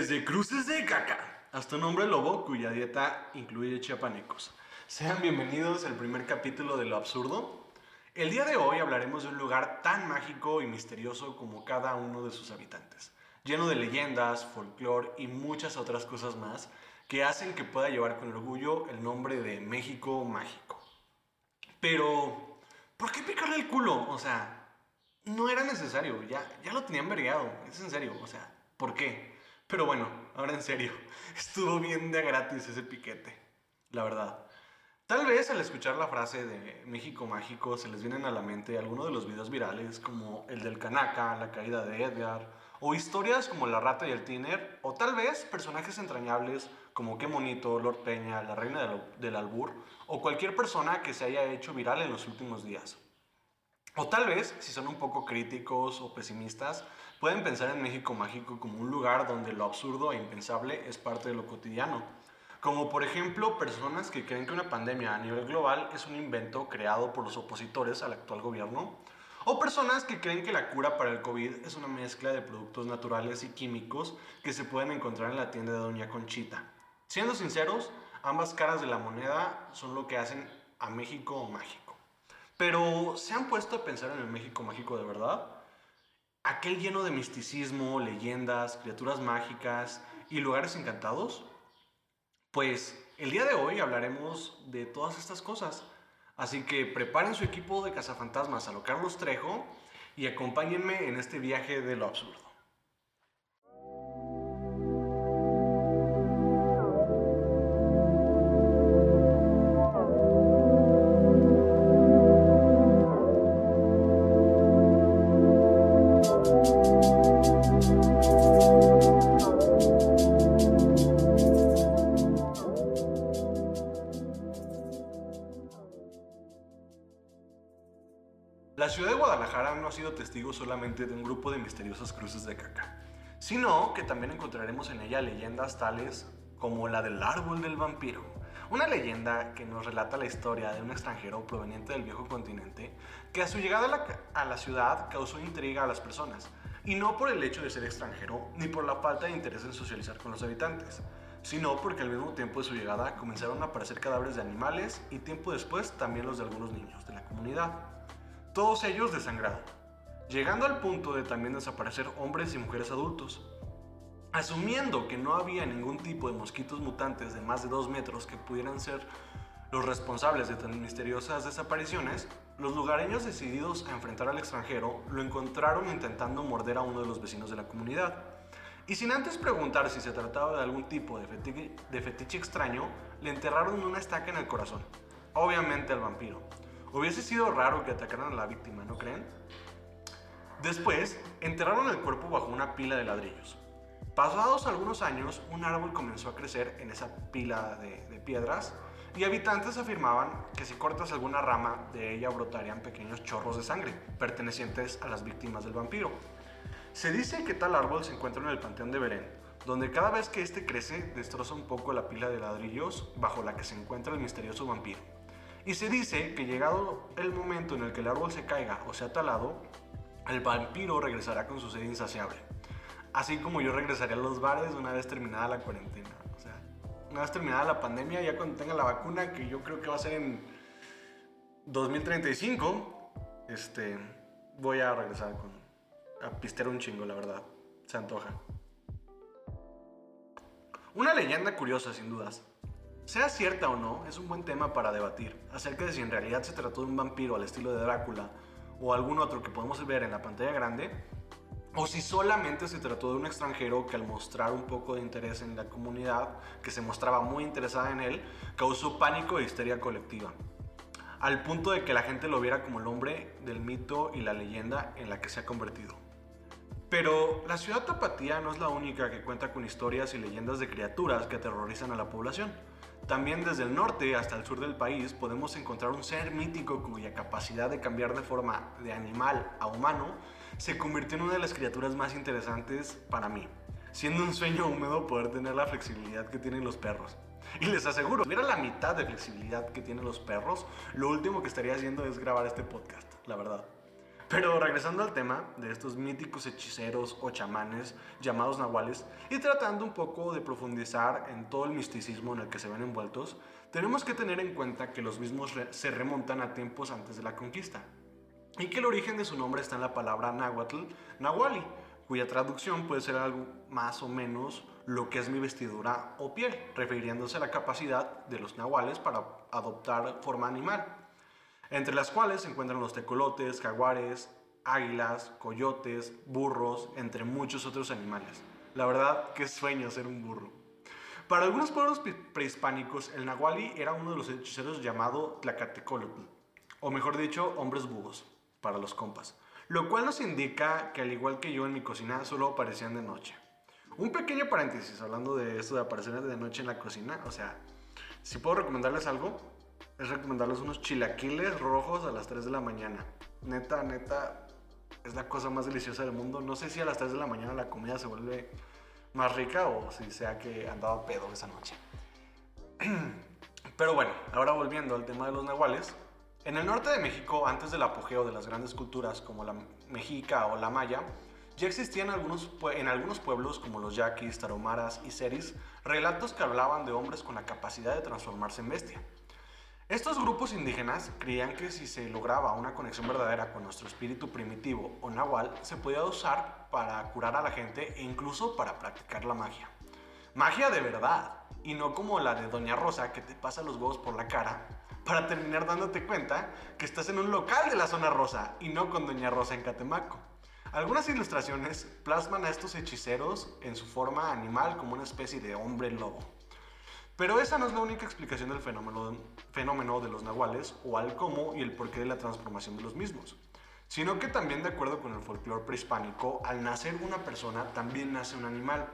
Desde cruces de caca hasta un hombre lobo cuya dieta incluye chiapanecos. Sean bienvenidos al primer capítulo de Lo Absurdo. El día de hoy hablaremos de un lugar tan mágico y misterioso como cada uno de sus habitantes, lleno de leyendas, folclore y muchas otras cosas más que hacen que pueda llevar con orgullo el nombre de México Mágico. Pero, ¿por qué picarle el culo? O sea, no era necesario, ya, ya lo tenían vergueado, es en serio, o sea, ¿por qué? Pero bueno, ahora en serio, estuvo bien de gratis ese piquete, la verdad. Tal vez al escuchar la frase de México Mágico se les vienen a la mente algunos de los videos virales como el del Kanaka, la caída de Edgar, o historias como La Rata y el Tiner, o tal vez personajes entrañables como Qué Monito, Lord Peña, la Reina del, Albur, o cualquier persona que se haya hecho viral en los últimos días. O tal vez, si son un poco críticos o pesimistas, pueden pensar en México Mágico como un lugar donde lo absurdo e impensable es parte de lo cotidiano. Como por ejemplo personas que creen que una pandemia a nivel global es un invento creado por los opositores al actual gobierno. O personas que creen que la cura para el COVID es una mezcla de productos naturales y químicos que se pueden encontrar en la tienda de Doña Conchita. Siendo sinceros, ambas caras de la moneda son lo que hacen a México mágico. Pero, ¿se han puesto a pensar en el México mágico de verdad? Aquel lleno de misticismo, leyendas, criaturas mágicas y lugares encantados. Pues el día de hoy hablaremos de todas estas cosas. Así que preparen su equipo de cazafantasmas a lo Carlos Trejo y acompáñenme en este viaje de lo absurdo. De un grupo de misteriosas cruces de caca, sino que también encontraremos en ella leyendas tales como la del árbol del vampiro, una leyenda que nos relata la historia de un extranjero proveniente del viejo continente que a su llegada a la, ciudad causó intriga a las personas, y no por el hecho de ser extranjero ni por la falta de interés en socializar con los habitantes, sino porque al mismo tiempo de su llegada comenzaron a aparecer cadáveres de animales y tiempo después también los de algunos niños de la comunidad. Todos ellos de sangrado, llegando al punto de también desaparecer hombres y mujeres adultos. Asumiendo que no había ningún tipo de mosquitos mutantes de más de 2 metros que pudieran ser los responsables de tan misteriosas desapariciones, los lugareños decididos a enfrentar al extranjero lo encontraron intentando morder a uno de los vecinos de la comunidad. Y sin antes preguntar si se trataba de algún tipo de fetiche, de fetiche extraño, le enterraron una estaca en el corazón. Obviamente al vampiro. Hubiese sido raro que atacaran a la víctima, ¿no creen? Después, enterraron el cuerpo bajo una pila de ladrillos. Pasados algunos años, un árbol comenzó a crecer en esa pila de, piedras y habitantes afirmaban que si cortas alguna rama de ella brotarían pequeños chorros de sangre pertenecientes a las víctimas del vampiro. Se dice que tal árbol se encuentra en el Panteón de Belén, donde cada vez que éste crece destroza un poco la pila de ladrillos bajo la que se encuentra el misterioso vampiro. Y se dice que llegado el momento en el que el árbol se caiga o sea talado, el vampiro regresará con su sed insaciable. Así como yo regresaré a los bares una vez terminada la cuarentena. O sea, una vez terminada la pandemia, ya cuando tenga la vacuna, que yo creo que va a ser en 2035, este, voy a regresar con, a pistear un chingo, la verdad. Se antoja. Una leyenda curiosa, sin dudas. Sea cierta o no, es un buen tema para debatir acerca de si en realidad se trató de un vampiro al estilo de Drácula o algún otro que podemos ver en la pantalla grande, o si solamente se trató de un extranjero que al mostrar un poco de interés en la comunidad, que se mostraba muy interesada en él, causó pánico e histeria colectiva, al punto de que la gente lo viera como el hombre del mito y la leyenda en la que se ha convertido. Pero la ciudad tapatía no es la única que cuenta con historias y leyendas de criaturas que aterrorizan a la población. También desde el norte hasta el sur del país podemos encontrar un ser mítico cuya capacidad de cambiar de forma de animal a humano se convirtió en una de las criaturas más interesantes para mí, siendo un sueño húmedo poder tener la flexibilidad que tienen los perros. Y les aseguro, si tuviera la mitad de flexibilidad que tienen los perros, lo último que estaría haciendo es grabar este podcast, la verdad. Pero regresando al tema de estos míticos hechiceros o chamanes llamados nahuales y tratando un poco de profundizar en todo el misticismo en el que se ven envueltos, tenemos que tener en cuenta que los mismos se remontan a tiempos antes de la conquista y que el origen de su nombre está en la palabra náhuatl, nahuali, cuya traducción puede ser algo más o menos lo que es mi vestidura o piel, refiriéndose a la capacidad de los nahuales para adoptar forma animal, entre las cuales se encuentran los tecolotes, jaguares, águilas, coyotes, burros, entre muchos otros animales. La verdad, qué sueño ser un burro. Para algunos pueblos prehispánicos, el nahuali era uno de los hechiceros llamado Tlacatecolotl, o mejor dicho, hombres búhos, para los compas. Lo cual nos indica que al igual que yo en mi cocina, solo aparecían de noche. Un pequeño paréntesis, hablando de esto de aparecer de noche en la cocina, o sea, si puedo recomendarles algo, es recomendarles unos chilaquiles rojos a las 3 de la mañana. Neta, neta, es la cosa más deliciosa del mundo. No sé si a las 3 de la mañana la comida se vuelve más rica o si sea que andaba pedo esa noche. Pero bueno, ahora volviendo al tema de los nahuales. En el norte de México, antes del apogeo de las grandes culturas como la mexica o la maya, ya existían algunos, en algunos pueblos como los yaquis, taromaras y seris relatos que hablaban de hombres con la capacidad de transformarse en bestia. Estos grupos indígenas creían que si se lograba una conexión verdadera con nuestro espíritu primitivo o nahual, se podía usar para curar a la gente e incluso para practicar la magia. Magia de verdad, y no como la de Doña Rosa que te pasa los huevos por la cara para terminar dándote cuenta que estás en un local de la zona rosa y no con Doña Rosa en Catemaco. Algunas ilustraciones plasman a estos hechiceros en su forma animal como una especie de hombre lobo. Pero esa no es la única explicación del fenómeno, fenómeno de los nahuales o al cómo y el porqué de la transformación de los mismos, sino que también de acuerdo con el folclore prehispánico, al nacer una persona también nace un animal,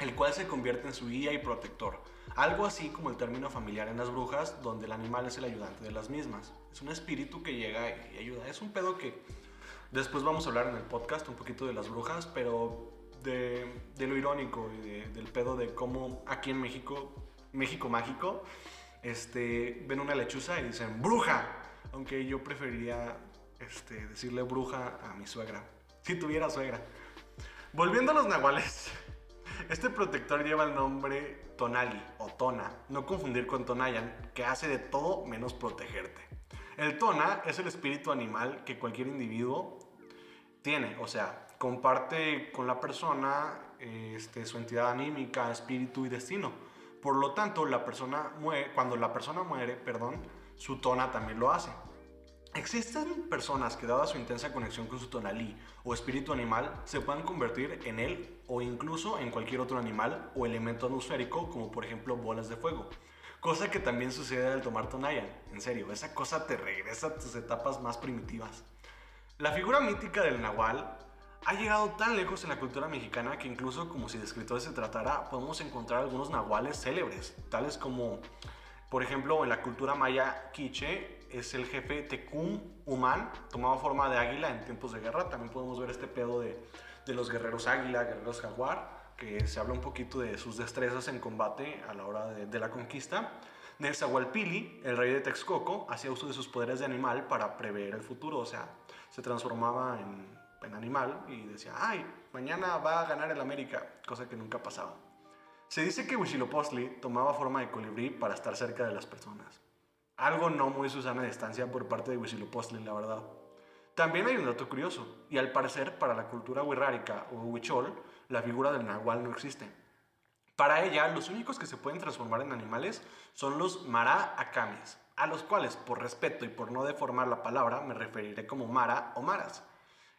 el cual se convierte en su guía y protector, algo así como el término familiar en las brujas, donde el animal es el ayudante de las mismas. Es un espíritu que llega y ayuda. Es un pedo que después vamos a hablar en el podcast un poquito de las brujas, pero de, lo irónico y del pedo de cómo aquí en México México mágico, este, ven una lechuza y dicen bruja, aunque yo preferiría este, decirle bruja a mi suegra, si tuviera suegra. Volviendo a los nahuales, este protector lleva el nombre Tonali o Tona, no confundir con Tonayan, que hace de todo menos protegerte. El Tona es el espíritu animal que cualquier individuo tiene, o sea, comparte con la persona este, su entidad anímica, espíritu y destino. Por lo tanto, cuando la persona muere, perdón, su tona también lo hace. Existen personas que dada su intensa conexión con su tonalí o espíritu animal se pueden convertir en él o incluso en cualquier otro animal o elemento atmosférico como por ejemplo bolas de fuego. Cosa que también sucede al tomar Tonayan. En serio, esa cosa te regresa a tus etapas más primitivas. La figura mítica del Nahual ha llegado tan lejos en la cultura mexicana que incluso como si de escritores se tratara, podemos encontrar algunos nahuales célebres, tales como, por ejemplo, en la cultura maya quiche es el jefe Tecum Humán, tomaba forma de águila en tiempos de guerra. También podemos ver este pedo de, los guerreros águila, guerreros jaguar, que se habla un poquito de sus destrezas en combate a la hora de, de la conquista. Nezahualpili, el rey de Texcoco, hacía uso de sus poderes de animal para prever el futuro, o sea, se transformaba en en animal y decía, ay, mañana va a ganar el América, cosa que nunca pasaba. Se dice que Huitzilopochtli tomaba forma de colibrí para estar cerca de las personas. Algo no muy Susana de distancia por parte de Huitzilopochtli, la verdad. También hay un dato curioso, y al parecer para la cultura wixárika o huichol, la figura del nahual no existe. Para ella, los únicos que se pueden transformar en animales son los mara akamis, a los cuales, por respeto y por no deformar la palabra, me referiré como mara o maras.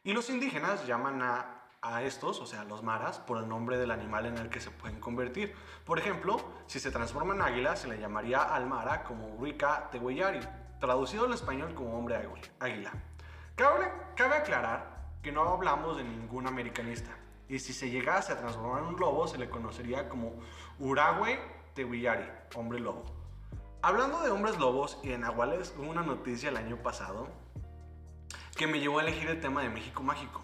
Y los indígenas llaman a, estos, o sea, los maras, por el nombre del animal en el que se pueden convertir. Por ejemplo, si se transforma en águila, se le llamaría al mara como Wicca Tehueyari, traducido al español como hombre águila. Cabe, cabe aclarar que no hablamos de ningún americanista, y si se llegase a transformar en un lobo, se le conocería como Uragüe Tehueyari, hombre lobo. Hablando de hombres lobos y de nahuales, hubo una noticia el año pasado que me llevó a elegir el tema de México Mágico,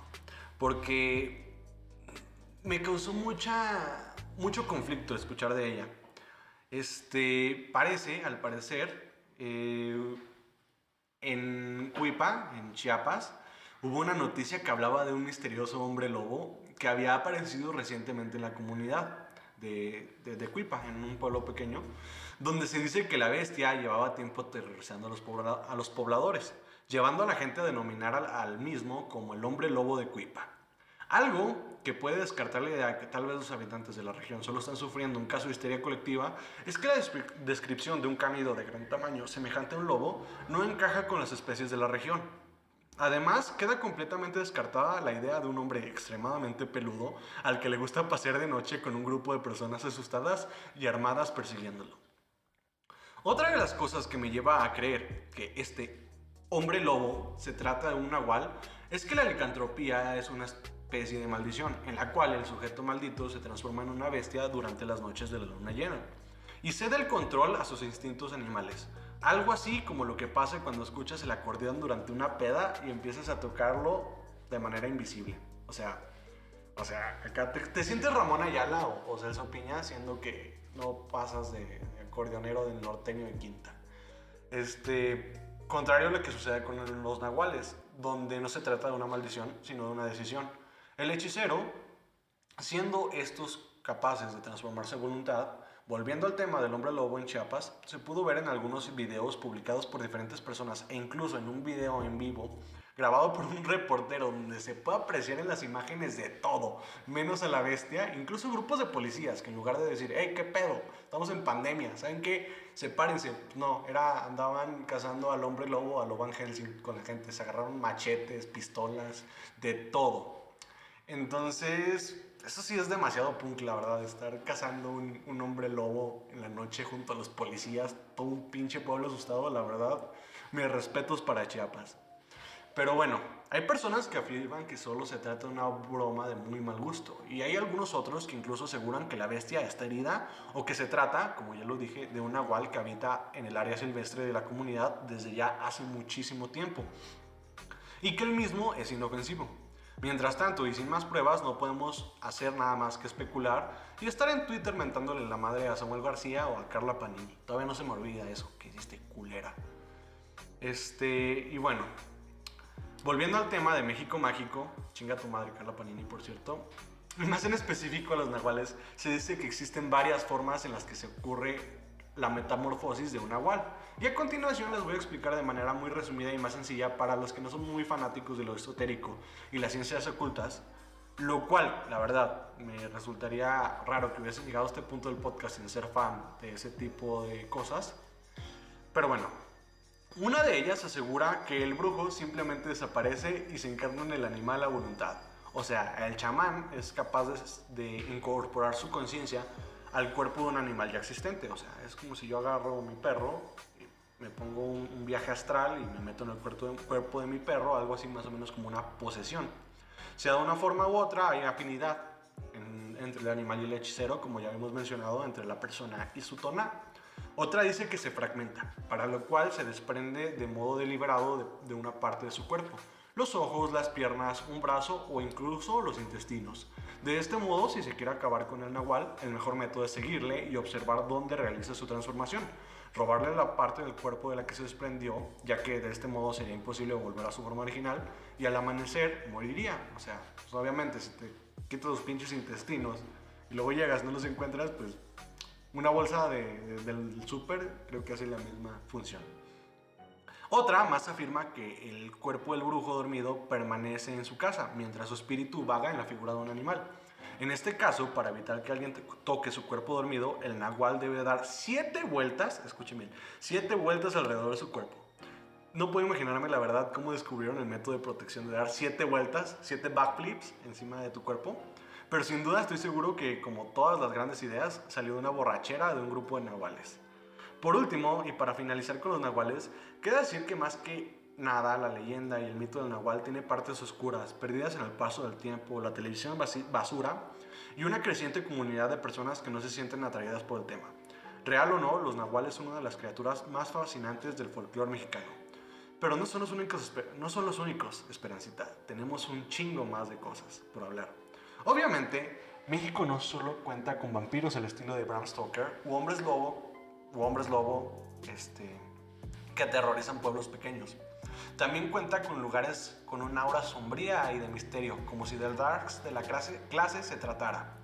porque me causó mucha, mucho conflicto escuchar de ella. Este, parece, al parecer, eh, en Cuipa, en Chiapas, hubo una noticia que hablaba de un misterioso hombre lobo que había aparecido recientemente en la comunidad de, de, Cuipa, en un pueblo pequeño, donde se dice que la bestia llevaba tiempo aterrorizando a los, a los pobladores, llevando a la gente a denominar al, mismo como el hombre lobo de Cuipa. Algo que puede descartar la idea que tal vez los habitantes de la región solo están sufriendo un caso de histeria colectiva es que la descripción de un cánido de gran tamaño semejante a un lobo no encaja con las especies de la región. Además, queda completamente descartada la idea de un hombre extremadamente peludo al que le gusta pasear de noche con un grupo de personas asustadas y armadas persiguiéndolo. Otra de las cosas que me lleva a creer que este hombre lobo se trata de un nahual es que la licantropía es una especie de maldición, en la cual el sujeto maldito se transforma en una bestia durante las noches de la luna llena y cede el control a sus instintos animales. Algo así como lo que pasa cuando escuchas el acordeón durante una peda y empiezas a tocarlo de manera invisible. O sea, o sea, acá te, sientes Ramón Ayala o, o, Piña siendo que no pasas de, de, acordeonero del norteño de quinta. Este, contrario a lo que sucede con los nahuales, donde no se trata de una maldición, sino de una decisión. El hechicero, siendo estos capaces de transformarse a voluntad, volviendo al tema del hombre lobo en Chiapas, se pudo ver en algunos videos publicados por diferentes personas e incluso en un video en vivo grabado por un reportero donde se puede apreciar en las imágenes de todo, menos a la bestia, incluso grupos de policías que en lugar de decir, hey, qué pedo, estamos en pandemia, ¿saben qué? Sepárense. No, era, andaban cazando al hombre lobo, a lo Van Helsing con la gente, se agarraron machetes, pistolas, de todo. Entonces, eso sí es demasiado punk, la verdad, estar cazando un, un, hombre lobo en la noche junto a los policías, todo un pinche pueblo asustado, la verdad, mis respetos para Chiapas. Pero bueno, hay personas que afirman que solo se trata de una broma de muy mal gusto, y hay algunos otros que incluso aseguran que la bestia está herida o que se trata, como ya lo dije, de un nahual que habita en el área silvestre de la comunidad desde ya hace muchísimo tiempo, y que el mismo es inofensivo. Mientras tanto, y sin más pruebas, no podemos hacer nada más que especular y estar en Twitter mentándole la madre a Samuel García o a Carla Panini. Todavía no se me olvida eso, que hiciste culera. Este, y bueno, volviendo al tema de México Mágico, chinga tu madre Carla Panini, por cierto. Más en específico a los nahuales, se dice que existen varias formas en las que se ocurre la metamorfosis de un nahual. Y a continuación les voy a explicar de manera muy resumida y más sencilla para los que no son muy fanáticos de lo esotérico y las ciencias ocultas, lo cual, la verdad, me resultaría raro que hubiesen llegado a este punto del podcast sin ser fan de ese tipo de cosas. Pero bueno, una de ellas asegura que el brujo simplemente desaparece y se encarna en el animal a voluntad. O sea, el chamán es capaz de, incorporar su conciencia al cuerpo de un animal ya existente. O sea, es como si yo agarro mi perro, me pongo un, viaje astral y me meto en el cuerpo de, cuerpo de mi perro, algo así más o menos como una posesión. Sea de una forma u otra, hay afinidad entre el animal y el hechicero, como ya hemos mencionado, entre la persona y su tona. Otra dice que se fragmenta, para lo cual se desprende de modo deliberado de, una parte de su cuerpo los ojos, las piernas, un brazo o incluso los intestinos. De este modo, si se quiere acabar con el nahual, el mejor método es seguirle y observar dónde realiza su transformación. Robarle la parte del cuerpo de la que se desprendió, ya que de este modo sería imposible volver a su forma original y al amanecer moriría. O sea, pues, obviamente si te quitas los pinches intestinos y luego llegas, no los encuentras, pues una bolsa del súper creo que hace la misma función. Otra más afirma que el cuerpo del brujo dormido permanece en su casa, mientras su espíritu vaga en la figura de un animal. En este caso, para evitar que alguien toque su cuerpo dormido, el nahual debe dar siete vueltas, escuchen bien, siete vueltas alrededor de su cuerpo. No puedo imaginarme la verdad cómo descubrieron el método de protección de dar siete vueltas, siete backflips encima de tu cuerpo. Pero sin duda estoy seguro que, como todas las grandes ideas, salió de una borrachera de un grupo de nahuales. Por último, y para finalizar con los nahuales, queda decir que más que nada, la leyenda y el mito del nahual tiene partes oscuras, perdidas en el paso del tiempo, la televisión basura y una creciente comunidad de personas que no se sienten atraídas por el tema. Real o no, los nahuales son una de las criaturas más fascinantes del folclore mexicano. Pero no son los únicos, no son los únicos, Esperancita. Tenemos un chingo más de cosas por hablar. Obviamente, México no solo cuenta con vampiros al estilo de Bram Stoker u hombres lobo u hombres lobo este, que aterrorizan pueblos pequeños. También cuenta con lugares con un aura sombría y de misterio, como si del Darks de la clase, clase se tratara.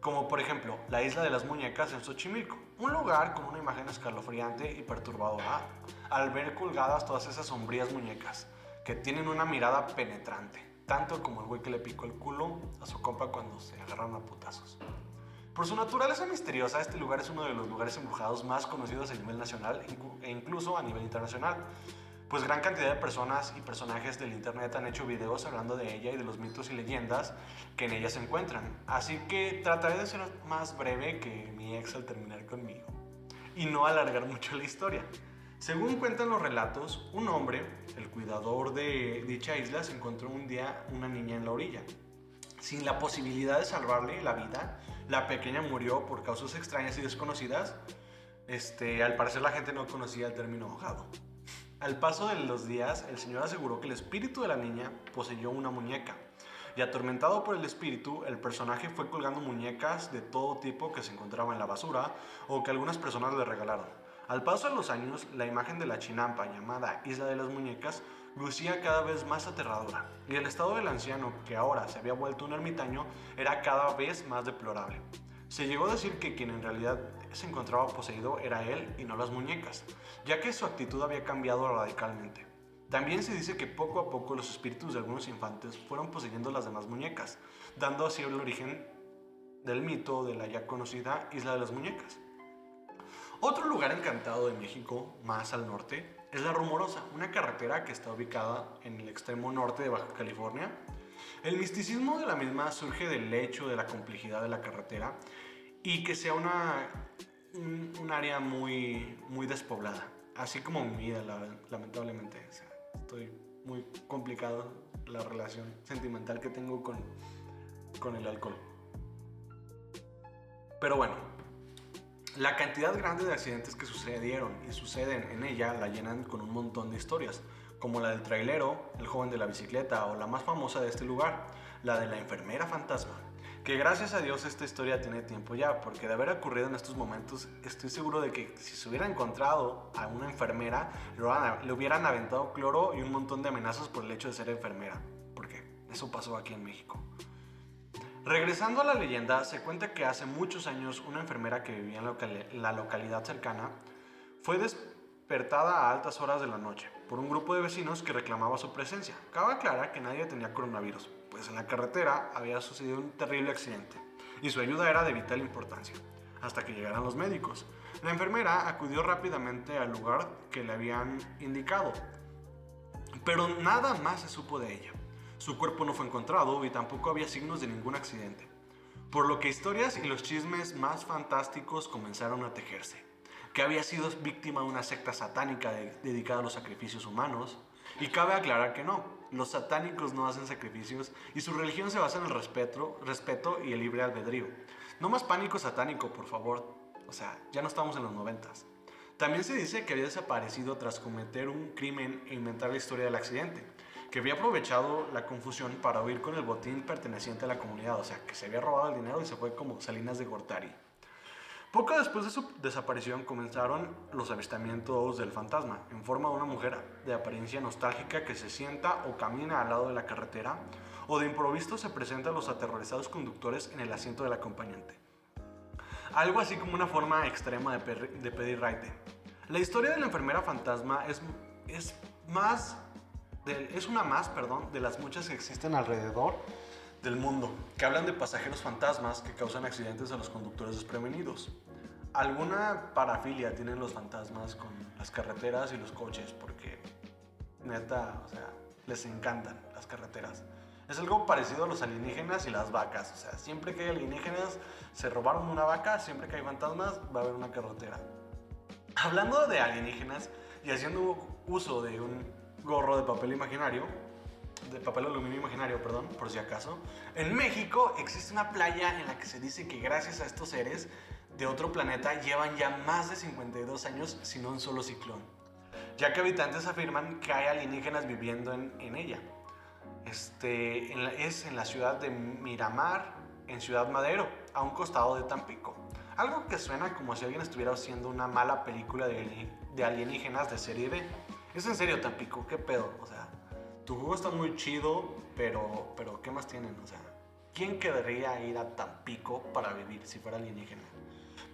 Como por ejemplo, la isla de las muñecas en Xochimilco, un lugar con una imagen escalofriante y perturbadora al ver colgadas todas esas sombrías muñecas, que tienen una mirada penetrante, tanto como el güey que le picó el culo a su compa cuando se agarraron a putazos. Por su naturaleza misteriosa, este lugar es uno de los lugares embrujados más conocidos a nivel nacional e incluso a nivel internacional, pues gran cantidad de personas y personajes del internet han hecho videos hablando de ella y de los mitos y leyendas que en ella se encuentran. Así que trataré de ser más breve que mi ex al terminar conmigo y no alargar mucho la historia. Según cuentan los relatos, un hombre, el cuidador de dicha isla, se encontró un día una niña en la orilla. Sin la posibilidad de salvarle la vida, la pequeña murió por causas extrañas y desconocidas. Este, al parecer la gente no conocía el término ahogado. Al paso de los días, el Señor aseguró que el espíritu de la niña poseyó una muñeca. Y atormentado por el espíritu, el personaje fue colgando muñecas de todo tipo que se encontraba en la basura o que algunas personas le regalaron. Al paso de los años, la imagen de la chinampa llamada Isla de las Muñecas lucía cada vez más aterradora, y el estado del anciano, que ahora se había vuelto un ermitaño, era cada vez más deplorable. Se llegó a decir que quien en realidad se encontraba poseído era él y no las muñecas, ya que su actitud había cambiado radicalmente. También se dice que poco a poco los espíritus de algunos infantes fueron poseyendo las demás muñecas, dando así el origen del mito de la ya conocida Isla de las Muñecas. Otro lugar encantado de México, más al norte, es La Rumorosa, una carretera que está ubicada en el extremo norte de Baja California. El misticismo de la misma surge del hecho de la complejidad de la carretera y que sea una, un, área muy, muy despoblada, así como mi vida, lamentablemente. estoy muy complicado la relación sentimental que tengo con, con el alcohol. Pero bueno, la cantidad grande de accidentes que sucedieron y suceden en ella la llenan con un montón de historias, como la del trailero, el joven de la bicicleta o la más famosa de este lugar, la de la enfermera fantasma. Que gracias a Dios esta historia tiene tiempo ya, porque de haber ocurrido en estos momentos, estoy seguro de que si se hubiera encontrado a una enfermera, le hubieran aventado cloro y un montón de amenazas por el hecho de ser enfermera, porque eso pasó aquí en México. Regresando a la leyenda, se cuenta que hace muchos años una enfermera que vivía en la localidad cercana fue despertada a altas horas de la noche por un grupo de vecinos que reclamaba su presencia. Cabe aclarar que nadie tenía coronavirus, pues en la carretera había sucedido un terrible accidente y su ayuda era de vital importancia, hasta que llegaran los médicos. La enfermera acudió rápidamente al lugar que le habían indicado, pero nada más se supo de ella. Su cuerpo no fue encontrado y tampoco había signos de ningún accidente, por lo que historias y los chismes más fantásticos comenzaron a tejerse. Que había sido víctima de una secta satánica dedicada a los sacrificios humanos, y cabe aclarar que no, los satánicos no hacen sacrificios y su religión se basa en el respeto, respeto y el libre albedrío. No más pánico satánico, por favor. O sea, ya no estamos en los noventas. También se dice que había desaparecido tras cometer un crimen e inventar la historia del accidente, que había aprovechado la confusión para huir con el botín perteneciente a la comunidad, o sea, que se había robado el dinero y se fue como Salinas de Gortari. Poco después de su desaparición comenzaron los avistamientos del fantasma, en forma de una mujer de apariencia nostálgica que se sienta o camina al lado de la carretera, o de improviso se presenta a los aterrorizados conductores en el asiento del acompañante. Algo así como una forma extrema de, pedir raite. La historia de la enfermera fantasma es, es, más es una más perdón, de las muchas que existen alrededor del mundo, que hablan de pasajeros fantasmas que causan accidentes a los conductores desprevenidos. Alguna parafilia tienen los fantasmas con las carreteras y los coches, porque neta, o sea, les encantan las carreteras. Es algo parecido a los alienígenas y las vacas. O sea, siempre que hay alienígenas, se robaron una vaca, siempre que hay fantasmas, va a haber una carretera. Hablando de alienígenas y haciendo uso de un gorro de papel imaginario, de papel aluminio imaginario, perdón, por si acaso. En México existe una playa en la que se dice que gracias a estos seres de otro planeta llevan ya más de 52 años sin un solo ciclón, ya que habitantes afirman que hay alienígenas viviendo en, en ella. Este, es en la ciudad de Miramar, en Ciudad Madero, a un costado de Tampico. Algo que suena como si alguien estuviera haciendo una mala película de, de alienígenas de serie B. Es en serio, Tampico, ¿qué pedo? O sea, tu jugo está muy chido, pero, pero ¿qué más tienen? O sea, ¿quién querría ir a Tampico para vivir si fuera alienígena?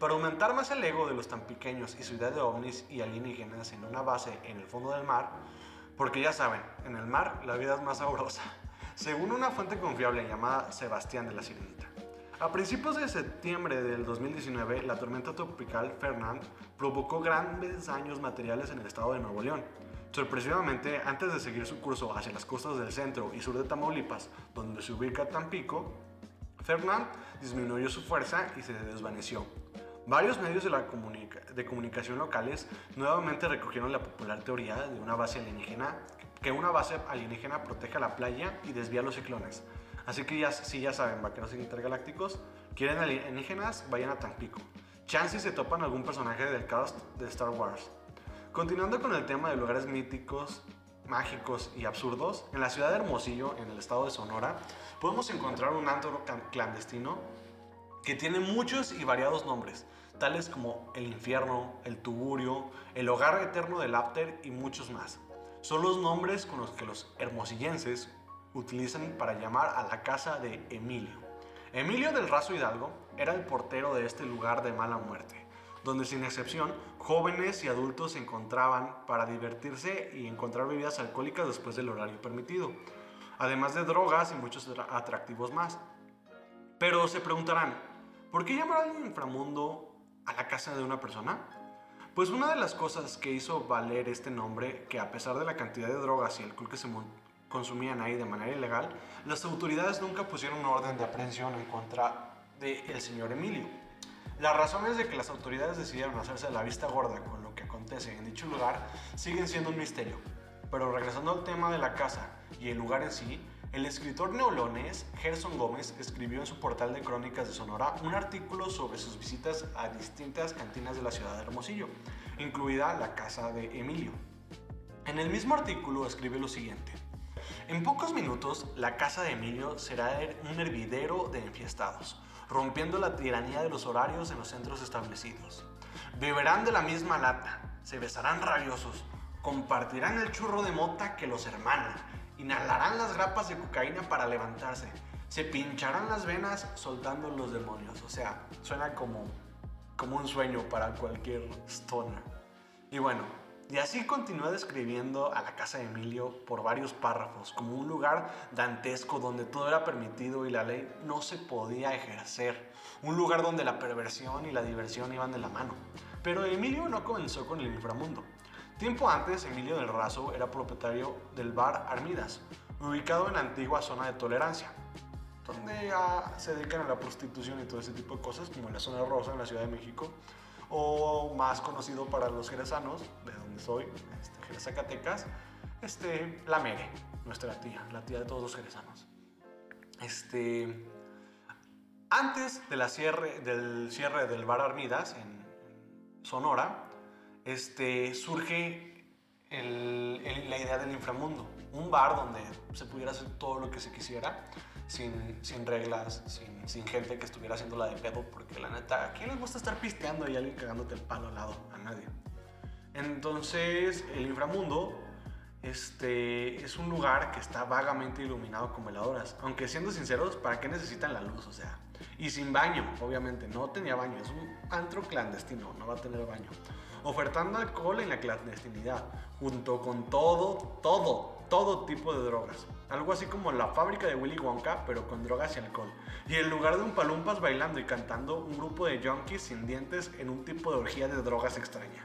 Para aumentar más el ego de los tampiqueños y su idea de ovnis y alienígenas en una base en el fondo del mar, porque ya saben, en el mar la vida es más sabrosa, según una fuente confiable llamada Sebastián de la Sirenita. A principios de septiembre del 2019, la tormenta tropical Fernand provocó grandes daños materiales en el estado de Nuevo León. Sorpresivamente, antes de seguir su curso hacia las costas del centro y sur de Tamaulipas, donde se ubica Tampico, Fernand disminuyó su fuerza y se desvaneció. Varios medios de, comunicación locales nuevamente recogieron la popular teoría de una base alienígena, que una base alienígena protege la playa y desvía los ciclones. Así que ya, si ya saben, vaqueros intergalácticos, quieren alienígenas, vayan a Tampico. Chance se topan algún personaje del cast de Star Wars. Continuando con el tema de lugares míticos, mágicos y absurdos, en la ciudad de Hermosillo, en el estado de Sonora, podemos encontrar un antro clandestino que tiene muchos y variados nombres, tales como el infierno, el tuburio, el hogar eterno del Apter y muchos más. Son los nombres con los que los hermosillenses utilizan para llamar a la casa de Emilio. Emilio del Razo Hidalgo era el portero de este lugar de mala muerte, donde sin excepción jóvenes y adultos se encontraban para divertirse y encontrar bebidas alcohólicas después del horario permitido, además de drogas y muchos atractivos más. Pero se preguntarán, ¿por qué llamar al inframundo a la casa de una persona? Pues una de las cosas que hizo valer este nombre, que a pesar de la cantidad de drogas y alcohol que se consumían ahí de manera ilegal, las autoridades nunca pusieron una orden de aprehensión en contra del señor Emilio. Las razones de que las autoridades decidieron hacerse la vista gorda con lo que acontece en dicho lugar siguen siendo un misterio. Pero regresando al tema de la casa y el lugar en sí, el escritor neolonés Gerson Gómez escribió en su portal de crónicas de Sonora un artículo sobre sus visitas a distintas cantinas de la ciudad de Hermosillo, incluida la casa de Emilio. En el mismo artículo escribe lo siguiente. En pocos minutos, la casa de Emilio será un hervidero de enfiestados, rompiendo la tiranía de los horarios en los centros establecidos. Beberán de la misma lata, se besarán rabiosos, compartirán el churro de mota que los hermana, inhalarán las grapas de cocaína para levantarse, se pincharán las venas soltando los demonios. O sea, suena como, como un sueño para cualquier stoner. Y bueno, y así continúa describiendo a la casa de Emilio por varios párrafos, como un lugar dantesco donde todo era permitido y la ley no se podía ejercer. Un lugar donde la perversión y la diversión iban de la mano. Pero Emilio no comenzó con el inframundo. Tiempo antes, Emilio del Razo era propietario del bar Armidas, ubicado en la antigua zona de tolerancia, donde se dedican a la prostitución y todo ese tipo de cosas, como en la zona rosa en la Ciudad de México o más conocido para los jerezanos, donde soy, este, Jerez Zacatecas, este, la Mere, nuestra tía, la tía de todos los jerezanos. Este, antes de la cierre, del cierre del bar Armidas en Sonora, este, surge la idea del inframundo, un bar donde se pudiera hacer todo lo que se quisiera sin, sin reglas, sin, sin, gente que estuviera haciendo la de pedo, porque la neta, ¿a quién les gusta estar pisteando y alguien cagándote el palo al lado? A nadie. Entonces, el inframundo este, es un lugar que está vagamente iluminado con veladoras. Aunque siendo sinceros, ¿para qué necesitan la luz? O sea, y sin baño, obviamente, no tenía baño. Es un antro clandestino, no va a tener baño. Ofertando alcohol en la clandestinidad, junto con todo, todo, todo tipo de drogas. Algo así como la fábrica de Willy Wonka, pero con drogas y alcohol. Y en lugar de un palumpas bailando y cantando, un grupo de junkies sin dientes en un tipo de orgía de drogas extraña.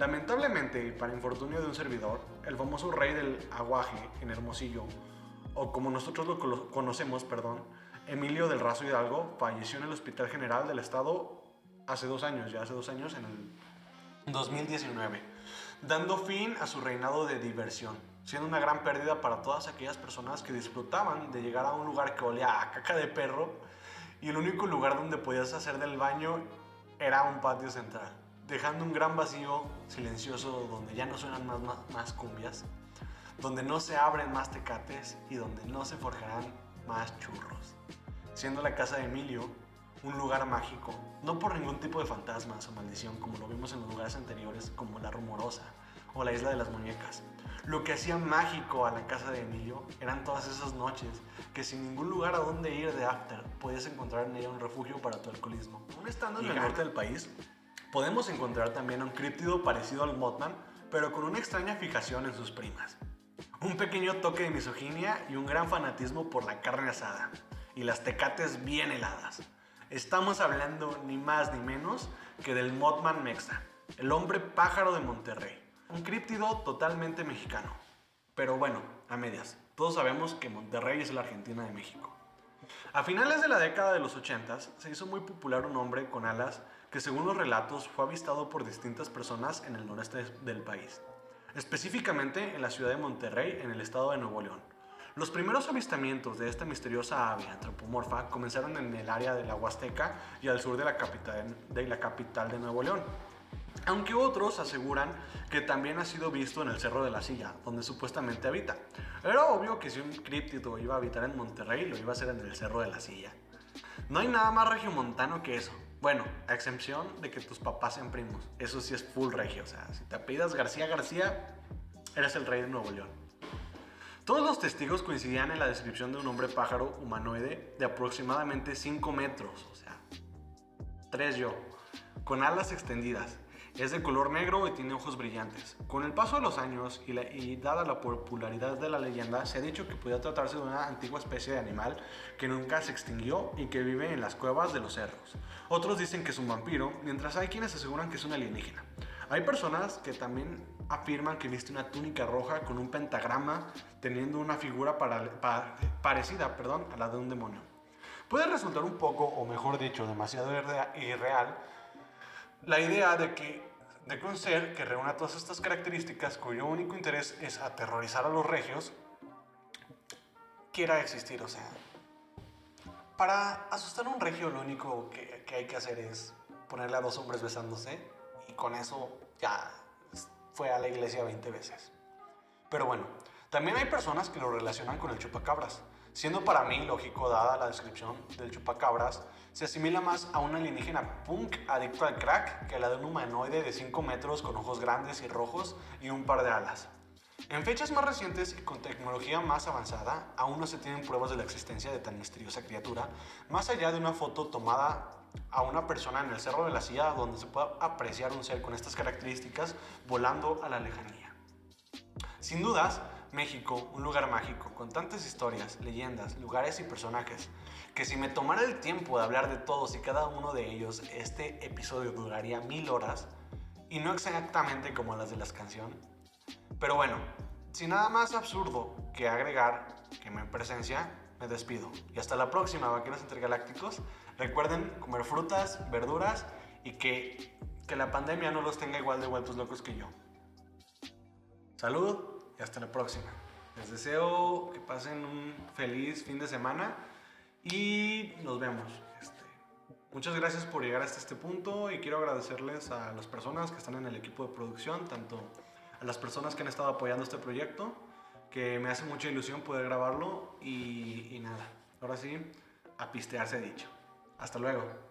Lamentablemente, y para infortunio de un servidor, el famoso rey del aguaje en Hermosillo, o como nosotros lo conocemos, perdón, Emilio del Razo Hidalgo, falleció en el Hospital General del Estado hace dos años, ya hace dos años, en el 2019, dando fin a su reinado de diversión siendo una gran pérdida para todas aquellas personas que disfrutaban de llegar a un lugar que olía a caca de perro y el único lugar donde podías hacer del baño era un patio central, dejando un gran vacío silencioso donde ya no suenan más, más, cumbias, donde no se abren más tecates y donde no se forjarán más churros, siendo la casa de Emilio un lugar mágico, no por ningún tipo de fantasmas o maldición como lo vimos en los lugares anteriores como la rumorosa, o la isla de las muñecas. Lo que hacía mágico a la casa de Emilio eran todas esas noches que sin ningún lugar a donde ir de after podías encontrar en ella un refugio para tu alcoholismo. Aún estando en el norte del país, podemos encontrar también un críptido parecido al Mothman, pero con una extraña fijación en sus primas. Un pequeño toque de misoginia y un gran fanatismo por la carne asada y las tecates bien heladas. Estamos hablando ni más ni menos que del Mothman Mexa, el hombre pájaro de Monterrey. Un críptido totalmente mexicano. Pero bueno, a medias. Todos sabemos que Monterrey es la Argentina de México. A finales de la década de los 80 se hizo muy popular un hombre con alas que según los relatos fue avistado por distintas personas en el noreste del país, específicamente en la ciudad de Monterrey en el estado de Nuevo León. Los primeros avistamientos de esta misteriosa ave antropomorfa comenzaron en el área de la Huasteca y al sur de la capital de, la capital de Nuevo León, aunque otros aseguran que también ha sido visto en el Cerro de la Silla, donde supuestamente habita. Era obvio que si un críptido iba a habitar en Monterrey, lo iba a hacer en el Cerro de la Silla. No hay nada más regiomontano que eso. Bueno, a excepción de que tus papás sean primos. Eso sí es full regio. O sea, si te apellidas García García, eres el rey de Nuevo León. Todos los testigos coincidían en la descripción de un hombre pájaro humanoide de aproximadamente 5 metros, o sea, 3 yo, con alas extendidas, es de color negro y tiene ojos brillantes. Con el paso de los años y, dada la popularidad de la leyenda, se ha dicho que podía tratarse de una antigua especie de animal que nunca se extinguió y que vive en las cuevas de los cerros. Otros dicen que es un vampiro, mientras hay quienes aseguran que es un alienígena. Hay personas que también afirman que viste una túnica roja con un pentagrama teniendo una figura parecida perdón, a la de un demonio. Puede resultar un poco, o mejor dicho, demasiado irreal la idea de que, de un ser que reúna todas estas características cuyo único interés es aterrorizar a los regios, quiera existir. O sea, para asustar a un regio lo único que, que hay que hacer es ponerle a dos hombres besándose y con eso ya fue a la iglesia 20 veces. Pero bueno, también hay personas que lo relacionan con el chupacabras, siendo para mí lógico dada la descripción del chupacabras se asimila más a un alienígena punk adicto al crack que a la de un humanoide de 5 metros con ojos grandes y rojos y un par de alas. En fechas más recientes y con tecnología más avanzada, aún no se tienen pruebas de la existencia de tan misteriosa criatura, más allá de una foto tomada a una persona en el Cerro de la Silla donde se pueda apreciar un ser con estas características volando a la lejanía. Sin dudas, México, un lugar mágico, con tantas historias, leyendas, lugares y personajes, que si me tomara el tiempo de hablar de todos y cada uno de ellos, este episodio duraría mil horas, y no exactamente como las de las canciones. Pero bueno, sin nada más absurdo que agregar que me presencia, me despido. Y hasta la próxima, vaqueros intergalácticos. Recuerden comer frutas, verduras y que, que la pandemia no los tenga igual de vueltos locos que yo. Salud hasta la próxima. Les deseo que pasen un feliz fin de semana y nos vemos. Este, muchas gracias por llegar hasta este punto y quiero agradecerles a las personas que están en el equipo de producción, tanto a las personas que han estado apoyando este proyecto, que me hace mucha ilusión poder grabarlo y, y nada, ahora sí, a pistearse dicho. Hasta luego.